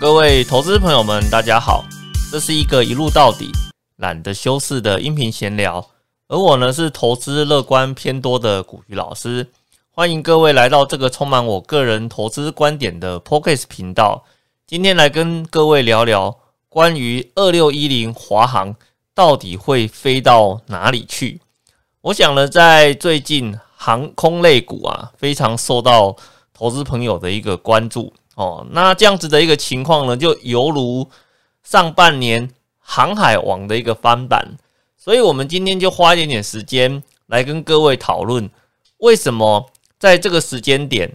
各位投资朋友们，大家好，这是一个一路到底、懒得修饰的音频闲聊。而我呢，是投资乐观偏多的古鱼老师。欢迎各位来到这个充满我个人投资观点的 p o c k e t 频道。今天来跟各位聊聊关于二六一零华航到底会飞到哪里去。我想呢，在最近航空类股啊，非常受到投资朋友的一个关注。哦，那这样子的一个情况呢，就犹如上半年航海王的一个翻版，所以我们今天就花一点点时间来跟各位讨论，为什么在这个时间点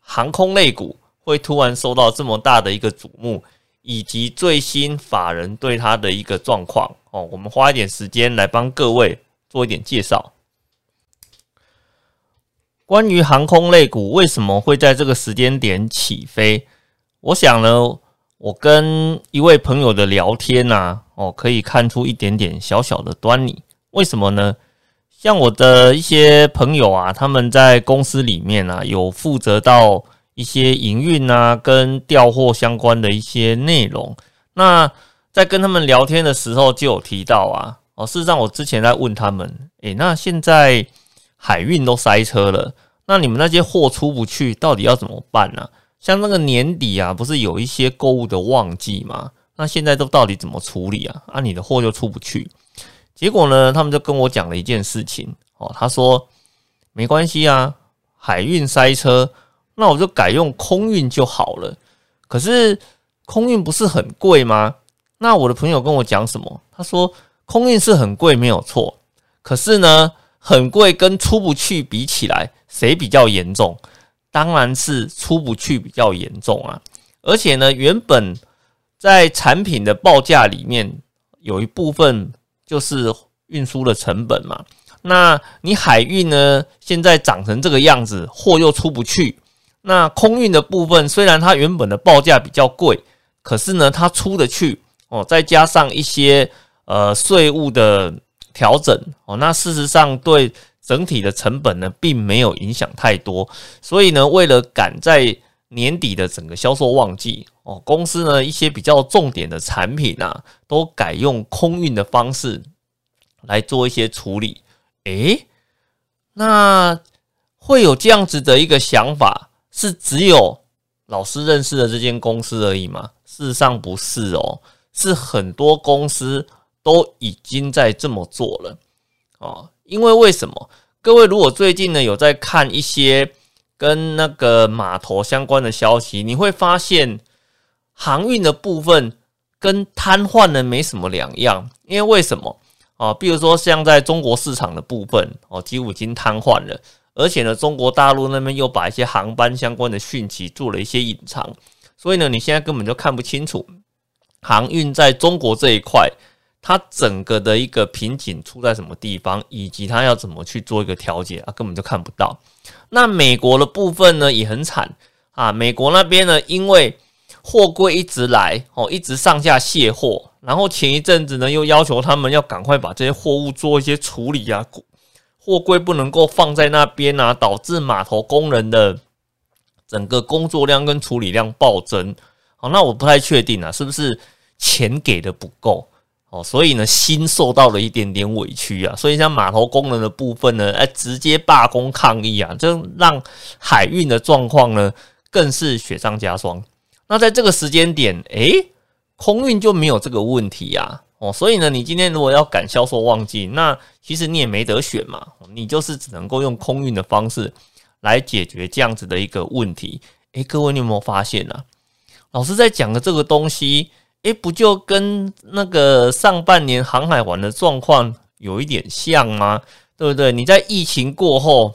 航空类股会突然受到这么大的一个瞩目，以及最新法人对它的一个状况。哦，我们花一点时间来帮各位做一点介绍。关于航空类股为什么会在这个时间点起飞？我想呢，我跟一位朋友的聊天呐，哦，可以看出一点点小小的端倪。为什么呢？像我的一些朋友啊，他们在公司里面啊，有负责到一些营运啊，跟调货相关的一些内容。那在跟他们聊天的时候，就有提到啊，哦，事实上我之前在问他们，诶，那现在。海运都塞车了，那你们那些货出不去，到底要怎么办呢？像那个年底啊，不是有一些购物的旺季吗？那现在都到底怎么处理啊？啊，你的货就出不去，结果呢，他们就跟我讲了一件事情哦，他说没关系啊，海运塞车，那我就改用空运就好了。可是空运不是很贵吗？那我的朋友跟我讲什么？他说空运是很贵，没有错，可是呢。很贵，跟出不去比起来，谁比较严重？当然是出不去比较严重啊！而且呢，原本在产品的报价里面有一部分就是运输的成本嘛。那你海运呢，现在涨成这个样子，货又出不去。那空运的部分，虽然它原本的报价比较贵，可是呢，它出得去哦。再加上一些呃税务的。调整哦，那事实上对整体的成本呢，并没有影响太多。所以呢，为了赶在年底的整个销售旺季哦，公司呢一些比较重点的产品啊，都改用空运的方式来做一些处理。诶，那会有这样子的一个想法，是只有老师认识的这间公司而已吗？事实上不是哦，是很多公司。都已经在这么做了哦，因为为什么？各位如果最近呢有在看一些跟那个码头相关的消息，你会发现航运的部分跟瘫痪呢没什么两样。因为为什么啊？比如说像在中国市场的部分哦，几乎已经瘫痪了，而且呢，中国大陆那边又把一些航班相关的讯息做了一些隐藏，所以呢，你现在根本就看不清楚航运在中国这一块。它整个的一个瓶颈出在什么地方，以及它要怎么去做一个调节啊，根本就看不到。那美国的部分呢也很惨啊，美国那边呢，因为货柜一直来哦，一直上下卸货，然后前一阵子呢又要求他们要赶快把这些货物做一些处理啊，货柜不能够放在那边啊，导致码头工人的整个工作量跟处理量暴增。好，那我不太确定啊，是不是钱给的不够？哦，所以呢，心受到了一点点委屈啊，所以像码头工人的部分呢，哎，直接罢工抗议啊，这让海运的状况呢更是雪上加霜。那在这个时间点，诶，空运就没有这个问题呀。哦，所以呢，你今天如果要赶销售旺季，那其实你也没得选嘛，你就是只能够用空运的方式来解决这样子的一个问题。诶，各位，你有没有发现啊？老师在讲的这个东西。诶，不就跟那个上半年航海玩的状况有一点像吗？对不对？你在疫情过后，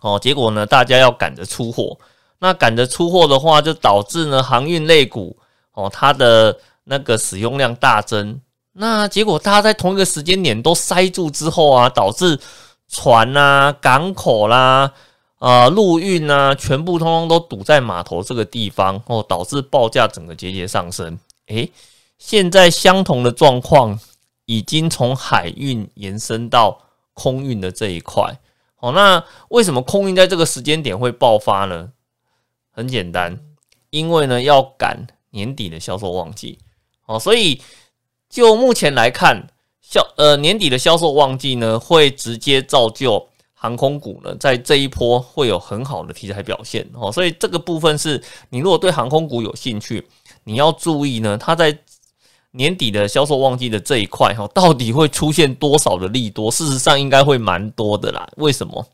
哦，结果呢，大家要赶着出货，那赶着出货的话，就导致呢航运类股哦，它的那个使用量大增。那结果大家在同一个时间点都塞住之后啊，导致船啊、港口啦、啊陆运啊，全部通通都堵在码头这个地方哦，导致报价整个节节上升。诶，现在相同的状况已经从海运延伸到空运的这一块。好，那为什么空运在这个时间点会爆发呢？很简单，因为呢要赶年底的销售旺季哦，所以就目前来看，销呃年底的销售旺季呢，会直接造就航空股呢在这一波会有很好的题材表现哦，所以这个部分是你如果对航空股有兴趣，你要注意呢，它在年底的销售旺季的这一块哈，到底会出现多少的利多？事实上应该会蛮多的啦。为什么？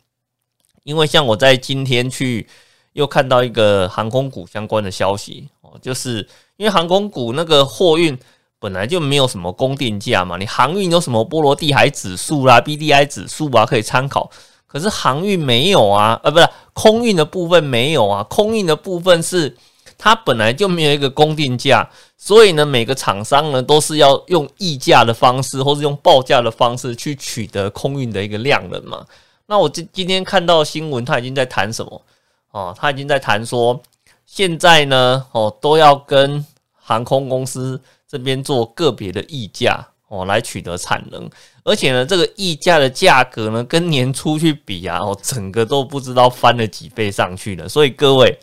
因为像我在今天去又看到一个航空股相关的消息哦，就是因为航空股那个货运本来就没有什么公定价嘛，你航运有什么波罗的海指数啦、B D I 指数啊可以参考，可是航运没有啊，呃，不是空运的部分没有啊，空运的部分是它本来就没有一个公定价，所以呢，每个厂商呢都是要用溢价的方式或是用报价的方式去取得空运的一个量能嘛。那我今今天看到新闻，他已经在谈什么？哦，他已经在谈说，现在呢，哦，都要跟航空公司这边做个别的溢价，哦，来取得产能。而且呢，这个溢价的价格呢，跟年初去比啊，哦，整个都不知道翻了几倍上去了。所以各位，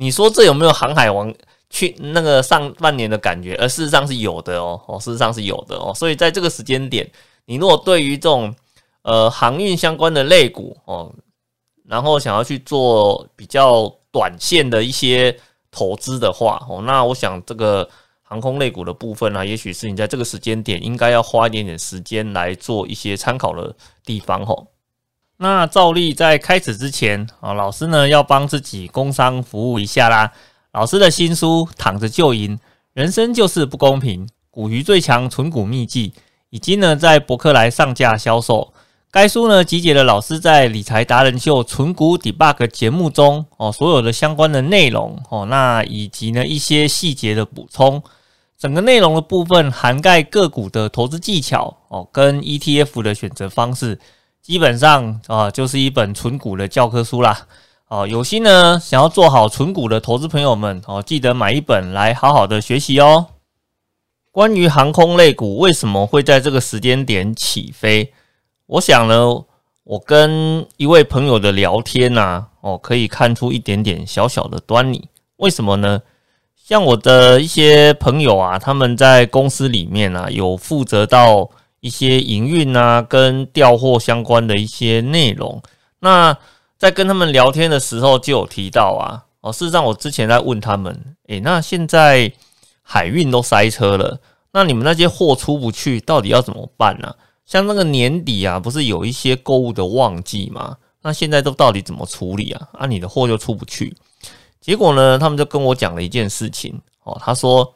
你说这有没有航海王去那个上半年的感觉？而事实上是有的哦，哦，事实上是有的哦。所以在这个时间点，你如果对于这种呃，航运相关的类股哦，然后想要去做比较短线的一些投资的话哦，那我想这个航空类股的部分呢，也许是你在这个时间点应该要花一点点时间来做一些参考的地方哦。那照例在开始之前啊，老师呢要帮自己工商服务一下啦。老师的新书《躺着就赢》，人生就是不公平，股鱼最强存股秘籍，已经呢在博客来上架销售。该书呢集结了老师在理财达人秀存股 debug 节目中哦所有的相关的内容哦，那以及呢一些细节的补充，整个内容的部分涵盖个股的投资技巧哦，跟 ETF 的选择方式，基本上啊就是一本纯股的教科书啦哦。有心呢想要做好纯股的投资朋友们哦，记得买一本来好好的学习哦。关于航空类股为什么会在这个时间点起飞？我想呢，我跟一位朋友的聊天呐，哦，可以看出一点点小小的端倪。为什么呢？像我的一些朋友啊，他们在公司里面啊，有负责到一些营运啊，跟调货相关的一些内容。那在跟他们聊天的时候，就有提到啊，哦，事实上我之前在问他们，诶，那现在海运都塞车了，那你们那些货出不去，到底要怎么办呢？像那个年底啊，不是有一些购物的旺季吗？那现在都到底怎么处理啊？啊，你的货就出不去。结果呢，他们就跟我讲了一件事情哦，他说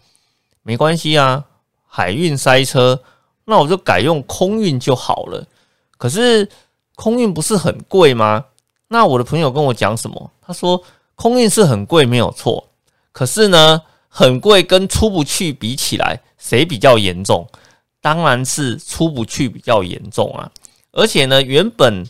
没关系啊，海运塞车，那我就改用空运就好了。可是空运不是很贵吗？那我的朋友跟我讲什么？他说空运是很贵，没有错。可是呢，很贵跟出不去比起来，谁比较严重？当然是出不去比较严重啊，而且呢，原本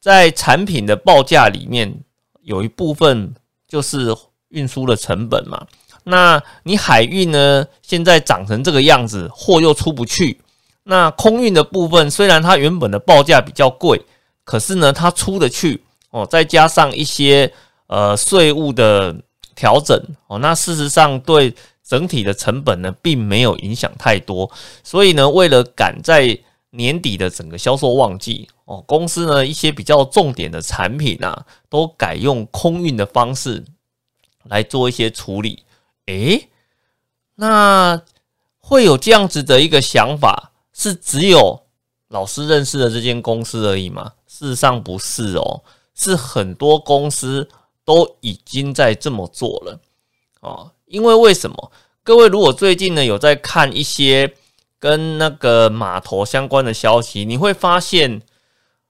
在产品的报价里面有一部分就是运输的成本嘛。那你海运呢，现在涨成这个样子，货又出不去。那空运的部分虽然它原本的报价比较贵，可是呢，它出得去哦，再加上一些呃税务的调整哦，那事实上对。整体的成本呢，并没有影响太多，所以呢，为了赶在年底的整个销售旺季哦，公司呢一些比较重点的产品啊，都改用空运的方式来做一些处理。诶，那会有这样子的一个想法，是只有老师认识的这间公司而已吗？事实上不是哦，是很多公司都已经在这么做了哦。因为为什么？各位如果最近呢有在看一些跟那个码头相关的消息，你会发现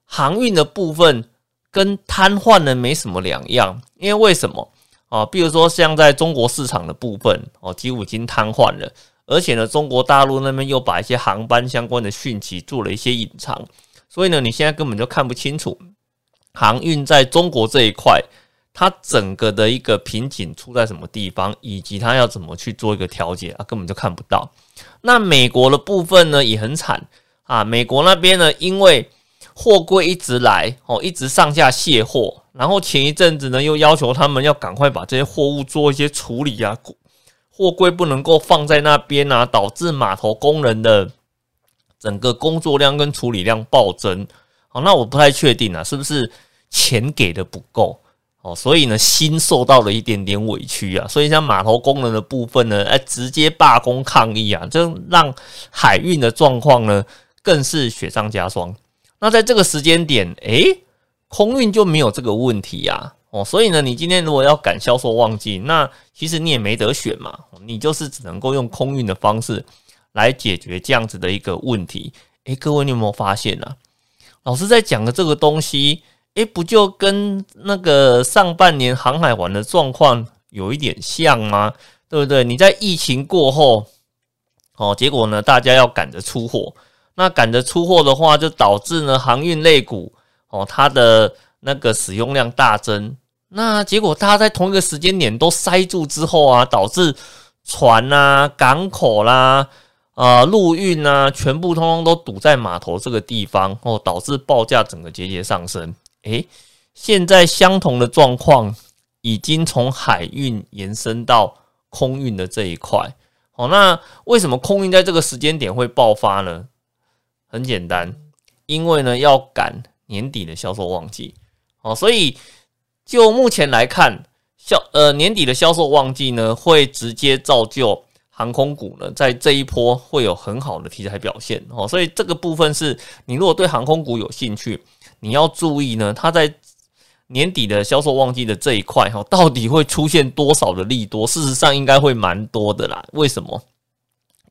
航运的部分跟瘫痪呢没什么两样。因为为什么啊？比如说像在中国市场的部分哦，几乎已经瘫痪了，而且呢，中国大陆那边又把一些航班相关的讯息做了一些隐藏，所以呢，你现在根本就看不清楚航运在中国这一块。它整个的一个瓶颈出在什么地方，以及它要怎么去做一个调节啊，根本就看不到。那美国的部分呢也很惨啊，美国那边呢，因为货柜一直来哦，一直上下卸货，然后前一阵子呢又要求他们要赶快把这些货物做一些处理啊，货柜不能够放在那边啊，导致码头工人的整个工作量跟处理量暴增。好，那我不太确定啊，是不是钱给的不够？哦，所以呢，心受到了一点点委屈啊，所以像码头工人的部分呢，哎，直接罢工抗议啊，这让海运的状况呢更是雪上加霜。那在这个时间点，诶，空运就没有这个问题呀。哦，所以呢，你今天如果要赶销售旺季，那其实你也没得选嘛，你就是只能够用空运的方式来解决这样子的一个问题。诶，各位，你有没有发现啊？老师在讲的这个东西。诶，不就跟那个上半年航海玩的状况有一点像吗？对不对？你在疫情过后，哦，结果呢，大家要赶着出货，那赶着出货的话，就导致呢航运类股哦，它的那个使用量大增。那结果大家在同一个时间点都塞住之后啊，导致船啊、港口啦。啊，陆运啊，全部通通都堵在码头这个地方哦，导致报价整个节节上升。诶，现在相同的状况已经从海运延伸到空运的这一块。好，那为什么空运在这个时间点会爆发呢？很简单，因为呢要赶年底的销售旺季。哦，所以就目前来看，销呃年底的销售旺季呢，会直接造就航空股呢在这一波会有很好的题材表现。哦，所以这个部分是你如果对航空股有兴趣。你要注意呢，它在年底的销售旺季的这一块哈，到底会出现多少的利多？事实上应该会蛮多的啦。为什么？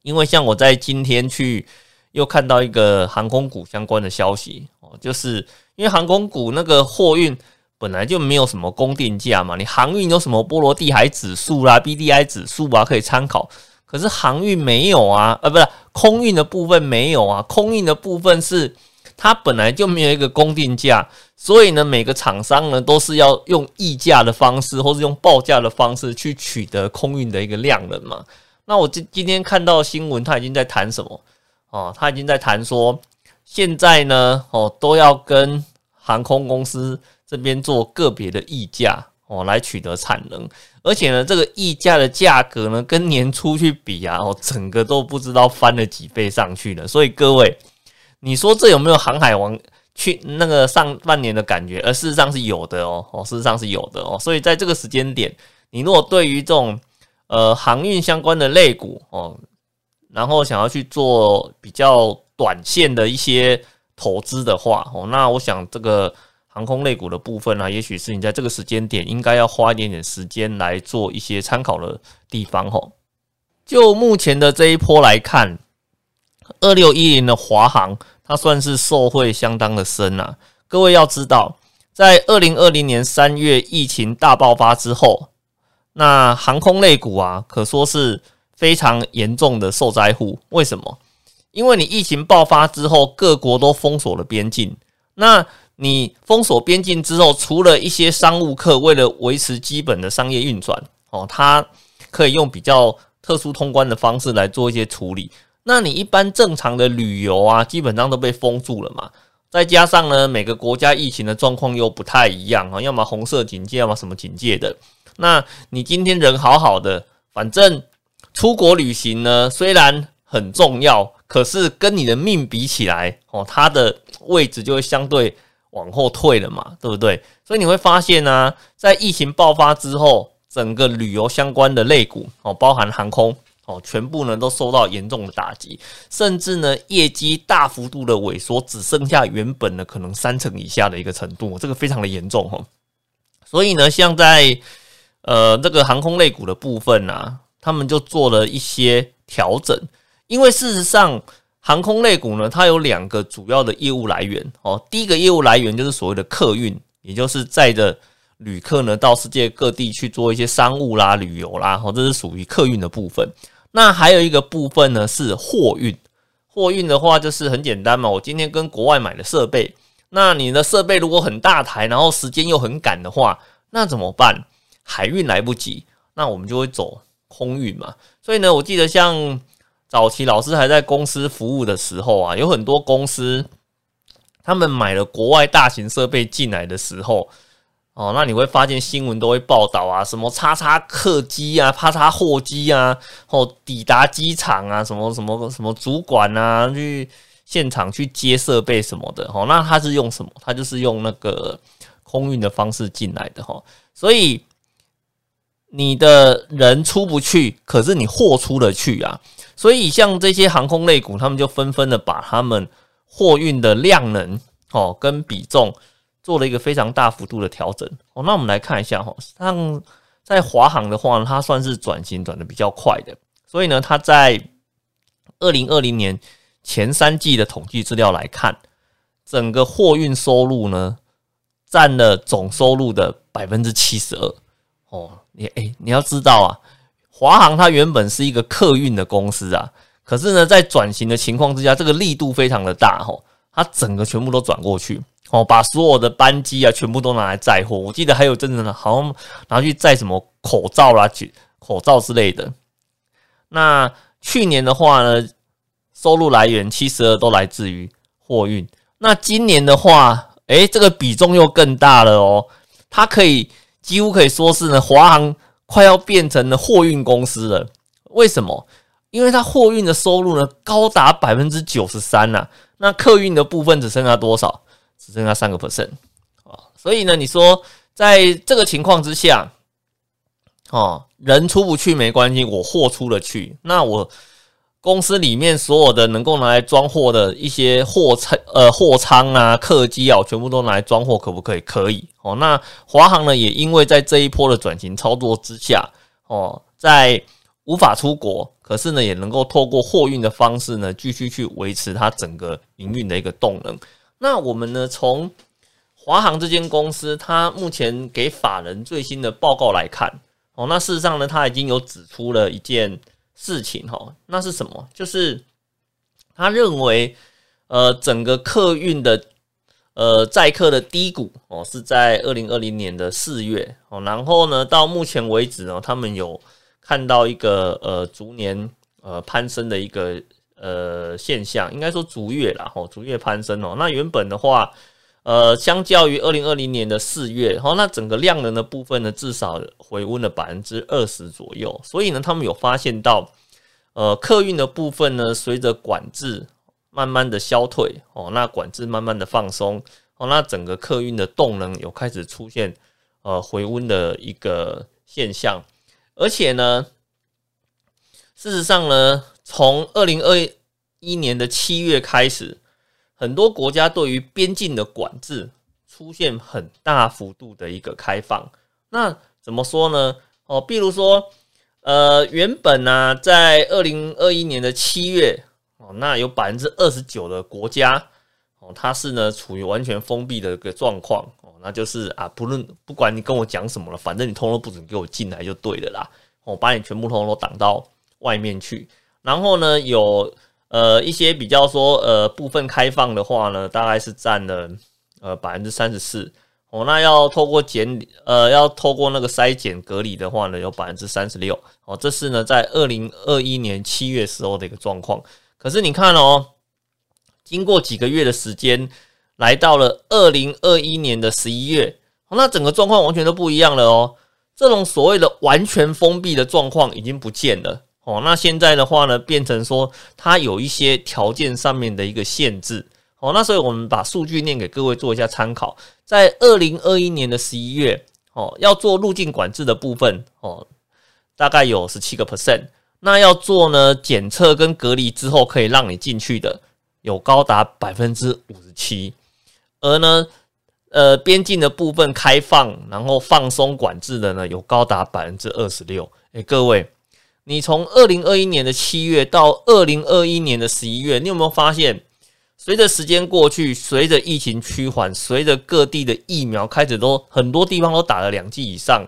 因为像我在今天去又看到一个航空股相关的消息哦，就是因为航空股那个货运本来就没有什么公定价嘛，你航运有什么波罗的海指数啦、B D I 指数啊可以参考，可是航运没有啊，呃，不是空运的部分没有啊，空运的部分是。它本来就没有一个公定价，所以呢，每个厂商呢都是要用溢价的方式，或是用报价的方式去取得空运的一个量的嘛。那我今今天看到新闻，他已经在谈什么？哦，他已经在谈说，现在呢，哦，都要跟航空公司这边做个别的溢价哦，来取得产能，而且呢，这个溢价的价格呢，跟年初去比啊，哦，整个都不知道翻了几倍上去了。所以各位。你说这有没有航海王去那个上半年的感觉？而事实上是有的哦，哦，事实上是有的哦。所以在这个时间点，你如果对于这种呃航运相关的类股哦，然后想要去做比较短线的一些投资的话哦，那我想这个航空类股的部分呢，也许是你在这个时间点应该要花一点点时间来做一些参考的地方吼。就目前的这一波来看，二六一零的华航。它算是受惠相当的深啊！各位要知道，在二零二零年三月疫情大爆发之后，那航空类股啊，可说是非常严重的受灾户。为什么？因为你疫情爆发之后，各国都封锁了边境。那你封锁边境之后，除了一些商务客为了维持基本的商业运转，哦，它可以用比较特殊通关的方式来做一些处理。那你一般正常的旅游啊，基本上都被封住了嘛。再加上呢，每个国家疫情的状况又不太一样啊，要么红色警戒，要么什么警戒的。那你今天人好好的，反正出国旅行呢，虽然很重要，可是跟你的命比起来，哦，它的位置就会相对往后退了嘛，对不对？所以你会发现呢，在疫情爆发之后，整个旅游相关的类股哦，包含航空。哦，全部呢都受到严重的打击，甚至呢业绩大幅度的萎缩，只剩下原本的可能三成以下的一个程度，这个非常的严重哈。所以呢，像在呃这个航空类股的部分啊，他们就做了一些调整，因为事实上航空类股呢，它有两个主要的业务来源哦。第一个业务来源就是所谓的客运，也就是载着旅客呢到世界各地去做一些商务啦、旅游啦，哦，这是属于客运的部分。那还有一个部分呢，是货运。货运的话，就是很简单嘛。我今天跟国外买的设备，那你的设备如果很大台，然后时间又很赶的话，那怎么办？海运来不及，那我们就会走空运嘛。所以呢，我记得像早期老师还在公司服务的时候啊，有很多公司他们买了国外大型设备进来的时候，哦，那你会发现新闻都会报道啊，什么叉叉客机啊，叉叉货机啊，或抵达机场啊，什么什么什么主管啊，去现场去接设备什么的，哦，那他是用什么？他就是用那个空运的方式进来的，哈，所以你的人出不去，可是你货出得去啊，所以像这些航空类股，他们就纷纷的把他们货运的量能，哦，跟比重。做了一个非常大幅度的调整哦，那我们来看一下哈，像在华航的话，它算是转型转的比较快的，所以呢，它在二零二零年前三季的统计资料来看，整个货运收入呢占了总收入的百分之七十二哦。你哎，你要知道啊，华航它原本是一个客运的公司啊，可是呢，在转型的情况之下，这个力度非常的大哈，它整个全部都转过去。哦，把所有的班机啊，全部都拿来载货。我记得还有真的呢，好像拿去载什么口罩啦、口罩之类的。那去年的话呢，收入来源七十二都来自于货运。那今年的话，诶，这个比重又更大了哦。它可以几乎可以说是呢，华航快要变成了货运公司了。为什么？因为它货运的收入呢，高达百分之九十三呐。那客运的部分只剩下多少？只剩下三个 percent 啊，所以呢，你说在这个情况之下，哦，人出不去没关系，我货出了去，那我公司里面所有的能够拿来装货的一些货仓呃货仓啊客机啊，全部都拿来装货，可不可以？可以哦。那华航呢，也因为在这一波的转型操作之下，哦，在无法出国，可是呢，也能够透过货运的方式呢，继续去维持它整个营运的一个动能。那我们呢？从华航这间公司，它目前给法人最新的报告来看，哦，那事实上呢，它已经有指出了一件事情，哈，那是什么？就是他认为，呃，整个客运的呃载客的低谷哦，是在二零二零年的四月哦，然后呢，到目前为止呢，他们有看到一个呃逐年呃攀升的一个。呃，现象应该说逐月啦，哦，逐月攀升哦。那原本的话，呃，相较于二零二零年的四月，哦，那整个量能的部分呢，至少回温了百分之二十左右。所以呢，他们有发现到，呃，客运的部分呢，随着管制慢慢的消退，哦，那管制慢慢的放松，哦，那整个客运的动能有开始出现呃回温的一个现象，而且呢，事实上呢。从二零二一年的七月开始，很多国家对于边境的管制出现很大幅度的一个开放。那怎么说呢？哦，比如说，呃，原本呢，在二零二一年的七月，哦，那有百分之二十九的国家，哦，它是呢处于完全封闭的一个状况。哦，那就是啊，不论不管你跟我讲什么了，反正你通通不准给我进来就对了啦。我把你全部通通都挡到外面去。然后呢，有呃一些比较说呃部分开放的话呢，大概是占了呃百分之三十四哦。那要透过检呃要透过那个筛检隔离的话呢，有百分之三十六哦。这是呢在二零二一年七月时候的一个状况。可是你看哦，经过几个月的时间，来到了二零二一年的十一月，那整个状况完全都不一样了哦。这种所谓的完全封闭的状况已经不见了。哦，那现在的话呢，变成说它有一些条件上面的一个限制。哦，那所以我们把数据念给各位做一下参考。在二零二一年的十一月，哦，要做入境管制的部分，哦，大概有十七个 percent。那要做呢检测跟隔离之后可以让你进去的，有高达百分之五十七。而呢，呃，边境的部分开放，然后放松管制的呢，有高达百分之二十六。诶，各位。你从二零二一年的七月到二零二一年的十一月，你有没有发现，随着时间过去，随着疫情趋缓，随着各地的疫苗开始都很多地方都打了两剂以上，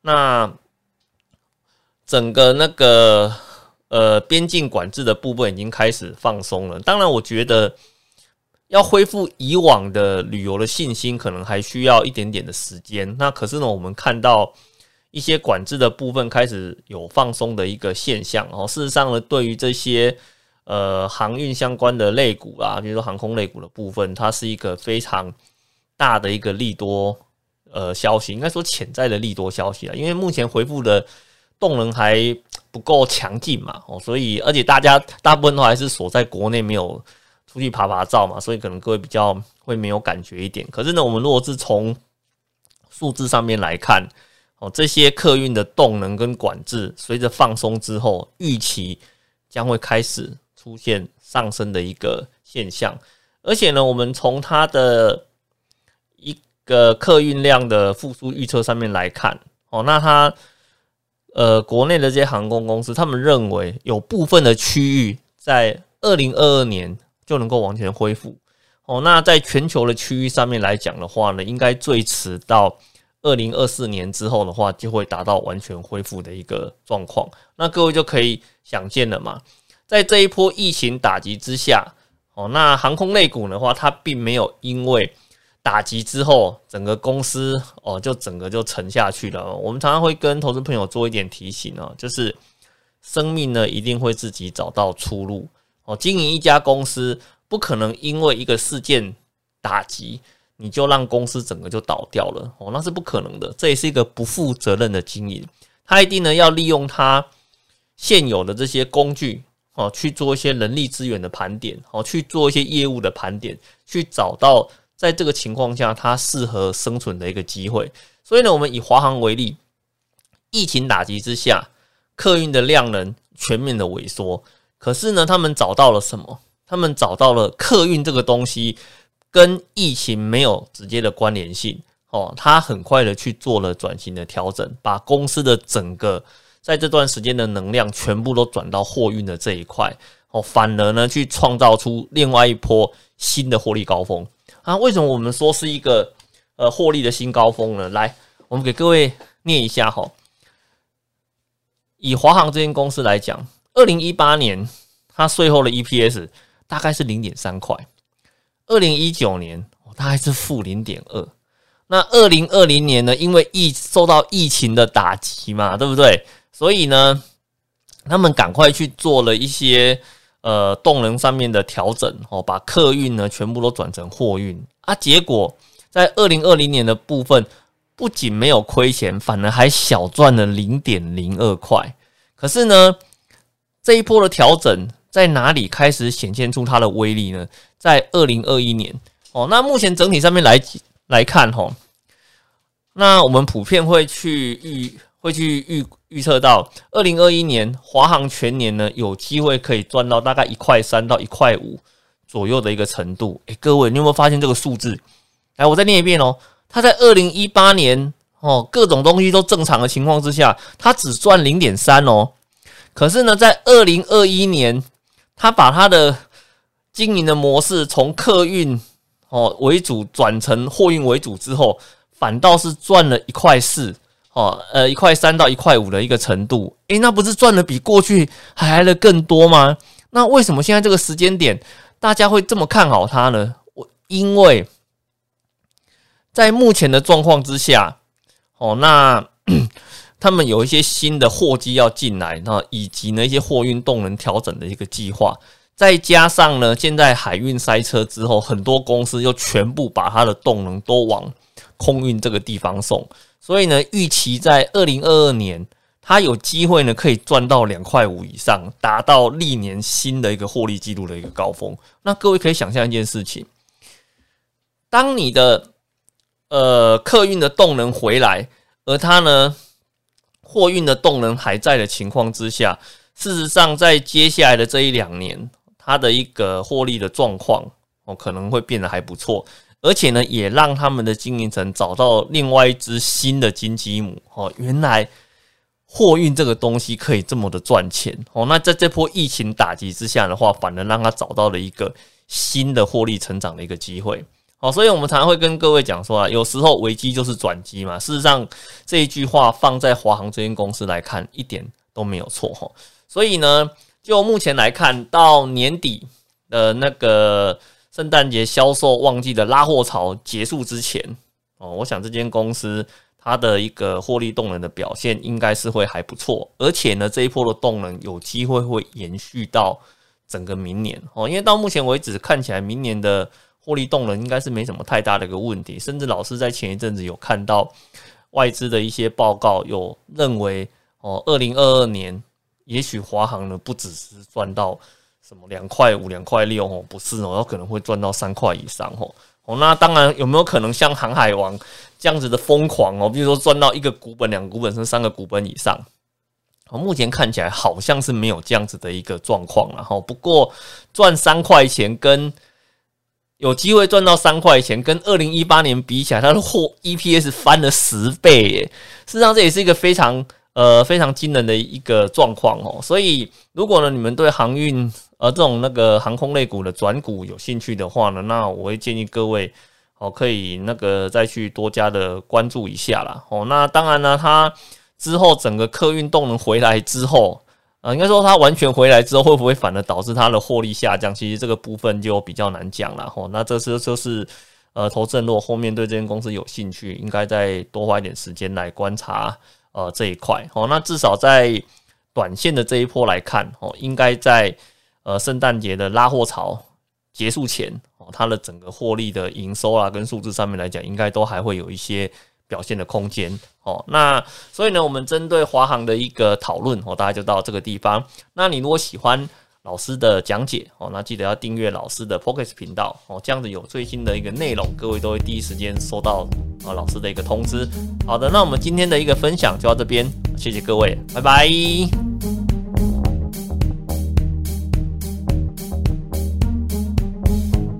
那整个那个呃边境管制的部分已经开始放松了。当然，我觉得要恢复以往的旅游的信心，可能还需要一点点的时间。那可是呢，我们看到。一些管制的部分开始有放松的一个现象哦。事实上呢，对于这些呃航运相关的类股啊，比如说航空类股的部分，它是一个非常大的一个利多呃消息，应该说潜在的利多消息啊，因为目前回复的动能还不够强劲嘛，哦，所以而且大家大部分都还是锁在国内，没有出去爬爬照嘛，所以可能各位比较会没有感觉一点。可是呢，我们如果是从数字上面来看，哦，这些客运的动能跟管制随着放松之后，预期将会开始出现上升的一个现象。而且呢，我们从它的一个客运量的复苏预测上面来看，哦，那它呃国内的这些航空公司，他们认为有部分的区域在二零二二年就能够完全恢复。哦，那在全球的区域上面来讲的话呢，应该最迟到二零二四年之后的话，就会达到完全恢复的一个状况。那各位就可以想见了嘛，在这一波疫情打击之下。哦，那航空类股的话，它并没有因为打击之后，整个公司哦就整个就沉下去了。我们常常会跟投资朋友做一点提醒哦，就是生命呢一定会自己找到出路哦。经营一家公司不可能因为一个事件打击，你就让公司整个就倒掉了哦，那是不可能的。这也是一个不负责任的经营，他一定呢要利用他现有的这些工具。哦，去做一些人力资源的盘点，哦，去做一些业务的盘点，去找到在这个情况下它适合生存的一个机会。所以呢，我们以华航为例，疫情打击之下，客运的量能全面的萎缩。可是呢，他们找到了什么？他们找到了客运这个东西跟疫情没有直接的关联性。哦，他很快的去做了转型的调整，把公司的整个。在这段时间的能量全部都转到货运的这一块哦，反而呢去创造出另外一波新的获利高峰啊！为什么我们说是一个呃获利的新高峰呢？来，我们给各位念一下哈。以华航这间公司来讲，二零一八年它税后的 EPS 大概是零点三块，二零一九年大概是负零点二。那二零二零年呢？因为疫受到疫情的打击嘛，对不对？所以呢，他们赶快去做了一些呃动能上面的调整哦，把客运呢全部都转成货运啊。结果在二零二零年的部分，不仅没有亏钱，反而还小赚了零点零二块。可是呢，这一波的调整在哪里开始显现出它的威力呢？在二零二一年哦。那目前整体上面来来看哈，那我们普遍会去预会去预。预测到二零二一年华航全年呢，有机会可以赚到大概一块三到一块五左右的一个程度。诶，各位，你有没有发现这个数字？来，我再念一遍哦。它在二零一八年哦，各种东西都正常的情况之下，它只赚零点三哦。可是呢，在二零二一年，他把他的经营的模式从客运哦为主转成货运为主之后，反倒是赚了一块四。哦，呃，一块三到一块五的一个程度，诶，那不是赚的比过去还来的更多吗？那为什么现在这个时间点大家会这么看好它呢？我因为在目前的状况之下，哦，那他们有一些新的货机要进来，那以及呢一些货运动能调整的一个计划，再加上呢现在海运塞车之后，很多公司又全部把它的动能都往空运这个地方送。所以呢，预期在二零二二年，它有机会呢，可以赚到两块五以上，达到历年新的一个获利记录的一个高峰。那各位可以想象一件事情：当你的呃客运的动能回来，而它呢货运的动能还在的情况之下，事实上在接下来的这一两年，它的一个获利的状况哦，可能会变得还不错。而且呢，也让他们的经营层找到另外一只新的金鸡母哦。原来货运这个东西可以这么的赚钱哦。那在这波疫情打击之下的话，反而让他找到了一个新的获利成长的一个机会哦。所以我们常常会跟各位讲说啊，有时候危机就是转机嘛。事实上，这一句话放在华航这间公司来看，一点都没有错哈。所以呢，就目前来看到年底的那个。圣诞节销售旺季的拉货潮结束之前，哦，我想这间公司它的一个获利动能的表现应该是会还不错，而且呢，这一波的动能有机会会延续到整个明年哦，因为到目前为止看起来明年的获利动能应该是没什么太大的一个问题。甚至老师在前一阵子有看到外资的一些报告，有认为哦，二零二二年也许华航呢不只是赚到什么两块五、两块六哦，不是哦，有可能会赚到三块以上哦。哦，那当然有没有可能像航海王这样子的疯狂哦？比如说赚到一个股本、两个股本，甚至三个股本以上？哦，目前看起来好像是没有这样子的一个状况了哈。不过赚三块钱跟有机会赚到三块钱，跟二零一八年比起来，它的货 EPS 翻了十倍耶！事实上，这也是一个非常呃非常惊人的一个状况哦。所以，如果呢你们对航运，呃这种那个航空类股的转股有兴趣的话呢，那我会建议各位哦，可以那个再去多加的关注一下啦。哦。那当然呢，它之后整个客运动能回来之后，呃，应该说它完全回来之后，会不会反而导致它的获利下降？其实这个部分就比较难讲了。哈。那这次就是呃，投资人如果后面对这间公司有兴趣，应该再多花一点时间来观察呃这一块。哦。那至少在短线的这一波来看，哦，应该在。呃，圣诞节的拉货潮结束前，哦，它的整个获利的营收啊，跟数字上面来讲，应该都还会有一些表现的空间，哦。那所以呢，我们针对华航的一个讨论，哦，大家就到这个地方。那你如果喜欢老师的讲解，哦，那记得要订阅老师的 p o c k e t 频道，哦，这样子有最新的一个内容，各位都会第一时间收到啊老师的一个通知。好的，那我们今天的一个分享就到这边，谢谢各位，拜拜。